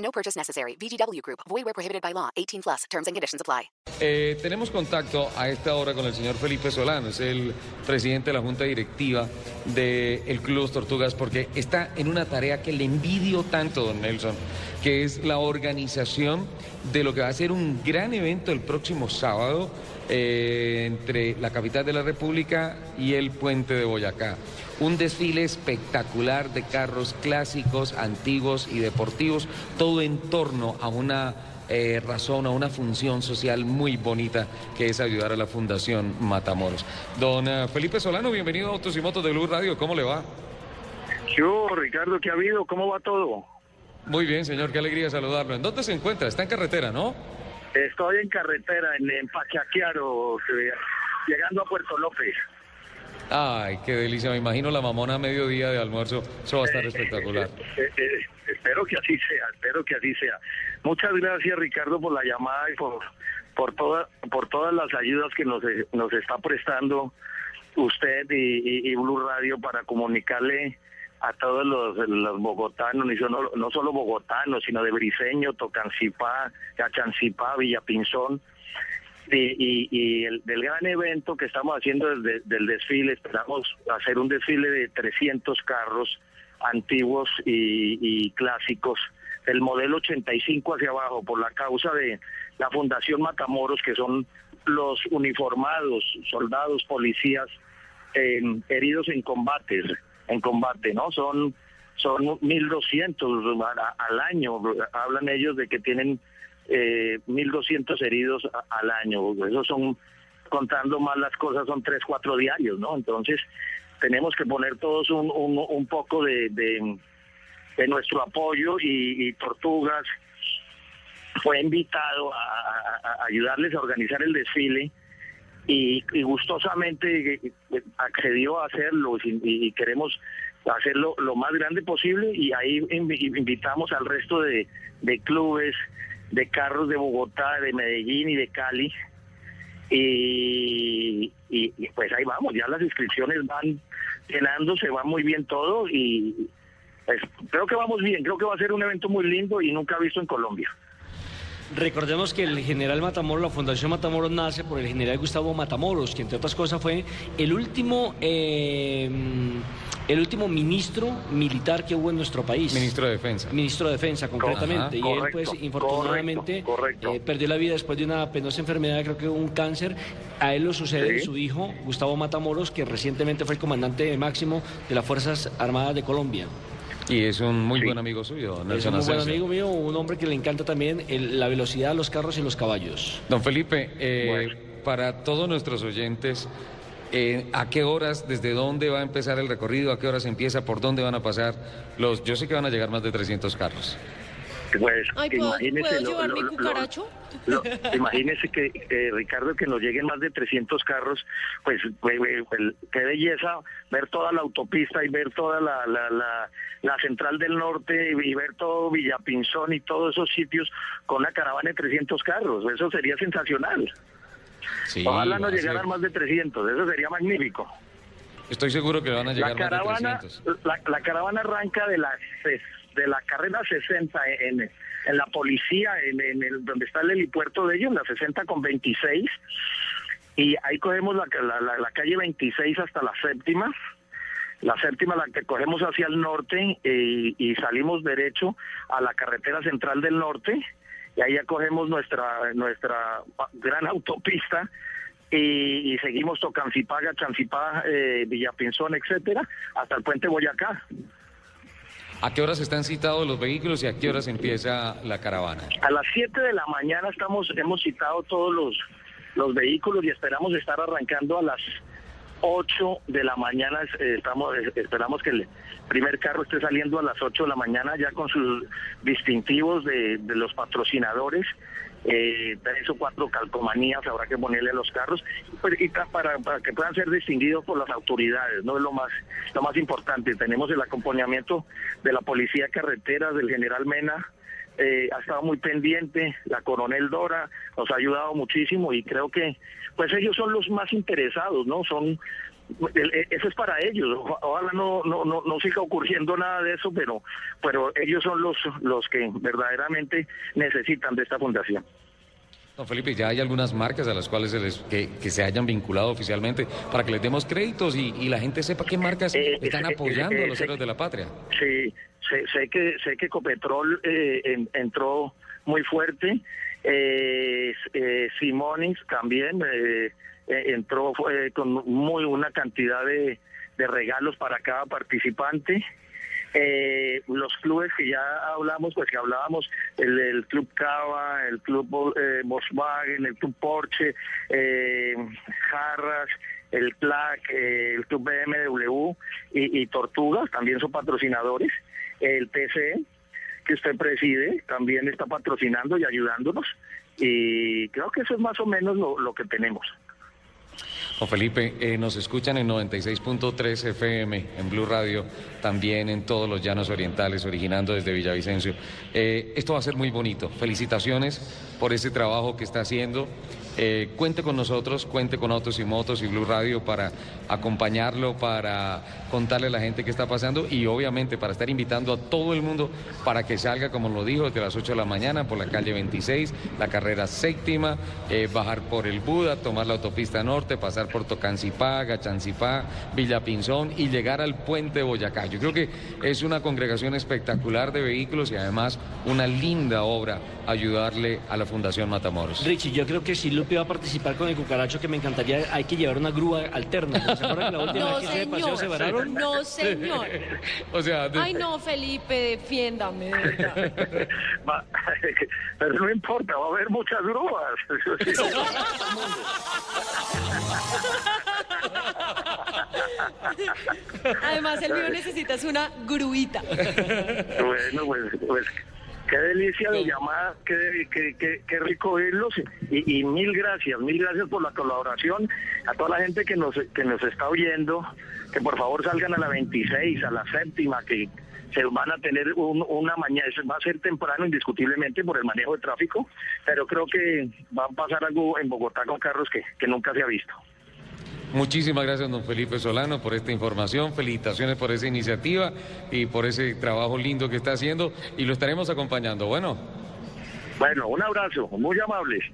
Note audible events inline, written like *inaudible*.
No purchase necessary. VGW Group. Void where prohibited by law. 18 plus. Terms and conditions apply. Eh, tenemos contacto a esta hora con el señor Felipe Solano, es el presidente de la junta directiva del Club Los Tortugas, porque está en una tarea que le envidio tanto, don Nelson, que es la organización de lo que va a ser un gran evento el próximo sábado eh, entre la capital de la República y el puente de Boyacá. Un desfile espectacular de carros clásicos, antiguos y deportivos, todo en torno a una eh, razón, a una función social muy bonita que es ayudar a la Fundación Matamoros. Don eh, Felipe Solano, bienvenido a Autos y Motos de Blue Radio, ¿cómo le va? Yo, Ricardo, ¿qué ha habido? ¿Cómo va todo? Muy bien, señor, qué alegría saludarlo. ¿En dónde se encuentra? Está en carretera, ¿no? Estoy en carretera, en, en Pachaquiaro, eh, llegando a Puerto López. Ay, qué delicia, me imagino la mamona a mediodía de almuerzo, eso va a estar espectacular. Eh, eh, espero que así sea, espero que así sea. Muchas gracias, Ricardo, por la llamada y por, por, toda, por todas las ayudas que nos, nos está prestando usted y, y- y Blue Radio para comunicarle a todos los, los bogotanos, y no, no solo bogotanos, sino de Briseño, Tocancipá, Cachancipá, Villapinzón, y, y, el, del gran evento que estamos haciendo desde del desfile, esperamos hacer un desfile de 300 carros antiguos y, y clásicos del modelo 85 hacia abajo por la causa de la Fundación Matamoros, que son los uniformados, soldados, policías eh, heridos en combates, en combate, ¿no? Son son 1.200 a- al año. Hablan ellos de que tienen eh, 1.200 heridos al año. Esos son, contando más las cosas, son 3, 4 diarios, ¿no? Entonces, tenemos que poner todos un, un, un poco de, de, nuestro apoyo y, Tortugas fue invitado a, ayudarles a organizar el desfile y, gustosamente eh, accedió a hacerlo y, queremos hacerlo lo más grande posible y ahí invi- invitamos al resto de clubes, de carros de Bogotá, de Medellín y de Cali y, y- pues ahí vamos, ya las inscripciones van llenándose, va muy bien todo y pues, creo que vamos bien, creo que va a ser un evento muy lindo y nunca visto en Colombia. Recordemos que el general Matamoros, la Fundación Matamoros nace por el general Gustavo Matamoros, que entre otras cosas fue el último, eh, el último ministro militar que hubo en nuestro país. Ministro de Defensa. Ministro de Defensa, concretamente. Ajá. y él, pues, infortunadamente, correcto, correcto. eh, perdió la vida después de una penosa enfermedad, creo que un cáncer. A él lo sucede Sí. su hijo, Gustavo Matamoros, que recientemente fue el comandante máximo de las Fuerzas Armadas de Colombia. Y es un muy Sí. buen amigo suyo, don Es Nelson un muy buen amigo mío, un hombre que le encanta también el- la velocidad, los carros y los caballos. Don Felipe, eh, Bueno. para todos nuestros oyentes, eh, ¿a qué horas, desde dónde va a empezar el recorrido? ¿A qué horas empieza? ¿Por dónde van a pasar los? Yo sé que van a llegar más de 300 carros. Pues, Ay, ¿puedo, imagínese ¿puedo lo- llevar lo- mi lo- cucaracho? lo- *laughs* imagínese que, eh, Ricardo, que nos lleguen más de 300 carros, pues, pues, eh, el- qué belleza ver toda la autopista y ver toda la, la, la, la central del norte y ver todo Villapinzón y todos esos sitios con una caravana de 300 carros. Eso sería sensacional. Sí, Ojalá no ser- llegaran más de 300, eso sería magnífico. Estoy seguro que van a llegar La caravana, más de 300. la, la caravana arranca de la de la carrera 60 en, en la policía, en, en el, donde está el helipuerto de ellos, la 60 con 26, y ahí cogemos la- la calle 26 hasta la séptima, la séptima la que cogemos hacia el norte eh, y salimos derecho a la carretera central del norte, y ahí ya cogemos nuestra, nuestra gran autopista y, y seguimos Tocancipá, Chancipá, eh, Villapinzón, etcétera, hasta el puente Boyacá. ¿A qué horas están citados los vehículos y a qué horas empieza la caravana? A las 7 de la mañana estamos, hemos citado todos los, los vehículos y esperamos estar arrancando a las 8 de la mañana. eh, Estamos, esperamos que el primer carro esté saliendo a las 8 de la mañana ya con sus distintivos de, los patrocinadores. Eh, tres o cuatro calcomanías habrá que ponerle a los carros y para, para que puedan ser distinguidos por las autoridades, no es lo más lo más importante. Tenemos el acompañamiento de la policía carretera del general Mena, eh, ha estado muy pendiente, la coronel Dora nos ha ayudado muchísimo y creo que pues ellos son los más interesados, ¿no? Son e- eso es para ellos. Oja- Ojalá no, no, no, no siga ocurriendo nada de eso, pero, pero ellos son los, los que verdaderamente necesitan de esta fundación. Don Felipe, ya hay algunas marcas a las cuales se les, que, que se hayan vinculado oficialmente para que les demos créditos y, y la gente sepa qué marcas Eh, están eh, apoyando eh, a los eh, héroes de la patria. Sí, sé, sé que sé que Copetrol eh, en- entró muy fuerte. Eh, eh, Simonis también eh, eh, entró eh, con muy una cantidad de, regalos para cada participante. Eh, los clubes que ya hablamos, pues que hablábamos, el, Club Cava, el Club eh, Volkswagen, el Club Porsche, eh, Jarras, el CLAC, el Club BMW y, y Tortugas, también son patrocinadores. El TCE, que usted preside, también está patrocinando y ayudándonos. Y creo que eso es más o menos lo, que tenemos. Don Felipe, eh, nos escuchan en 96.3 FM, en Blue Radio, también en todos los llanos orientales, originando desde Villavicencio. Eh, esto va a ser muy bonito. Felicitaciones por ese trabajo que está haciendo. Eh, cuente con nosotros, cuente con Autos y Motos y Blue Radio para acompañarlo, para contarle a la gente qué está pasando y obviamente para estar invitando a todo el mundo para que salga, como lo dijo, desde las 8 de la mañana por la calle 26, la carrera séptima, eh, bajar por el Buda, tomar la autopista norte, pasar por Tocancipá, Gachancipá, Villa Pinzón y llegar al puente Boyacá. Yo creo que es una congregación espectacular de vehículos y además una linda obra ayudarle a la Fundación Matamoros. Richie, yo creo que si Va a participar con el cucaracho, que me encantaría, hay que llevar una grúa alterna. ¿Se acuerdan que la *laughs* última No, vez que hice de paseo se señor. vararon? No, señor. *laughs* O sea, de- Ay, no, Felipe, defiéndame, de verdad. *laughs* Va- Pero no importa, va a haber muchas grúas. Además, el mío necesitas una gruita. Bueno, pues, pues qué delicia de llamada, qué, qué, qué, qué rico oírlos y, y mil gracias, mil gracias por la colaboración a toda la gente que nos, que nos está oyendo, que por favor salgan a la 26, a la séptima, que se van a tener un- una mañana, va a ser temprano indiscutiblemente por el manejo de tráfico, pero creo que va a pasar algo en Bogotá con carros que, que nunca se ha visto. Muchísimas gracias, don Felipe Solano, por esta información. Felicitaciones por esa iniciativa y por ese trabajo lindo que está haciendo y lo estaremos acompañando. Bueno. Bueno, un abrazo, muy amables.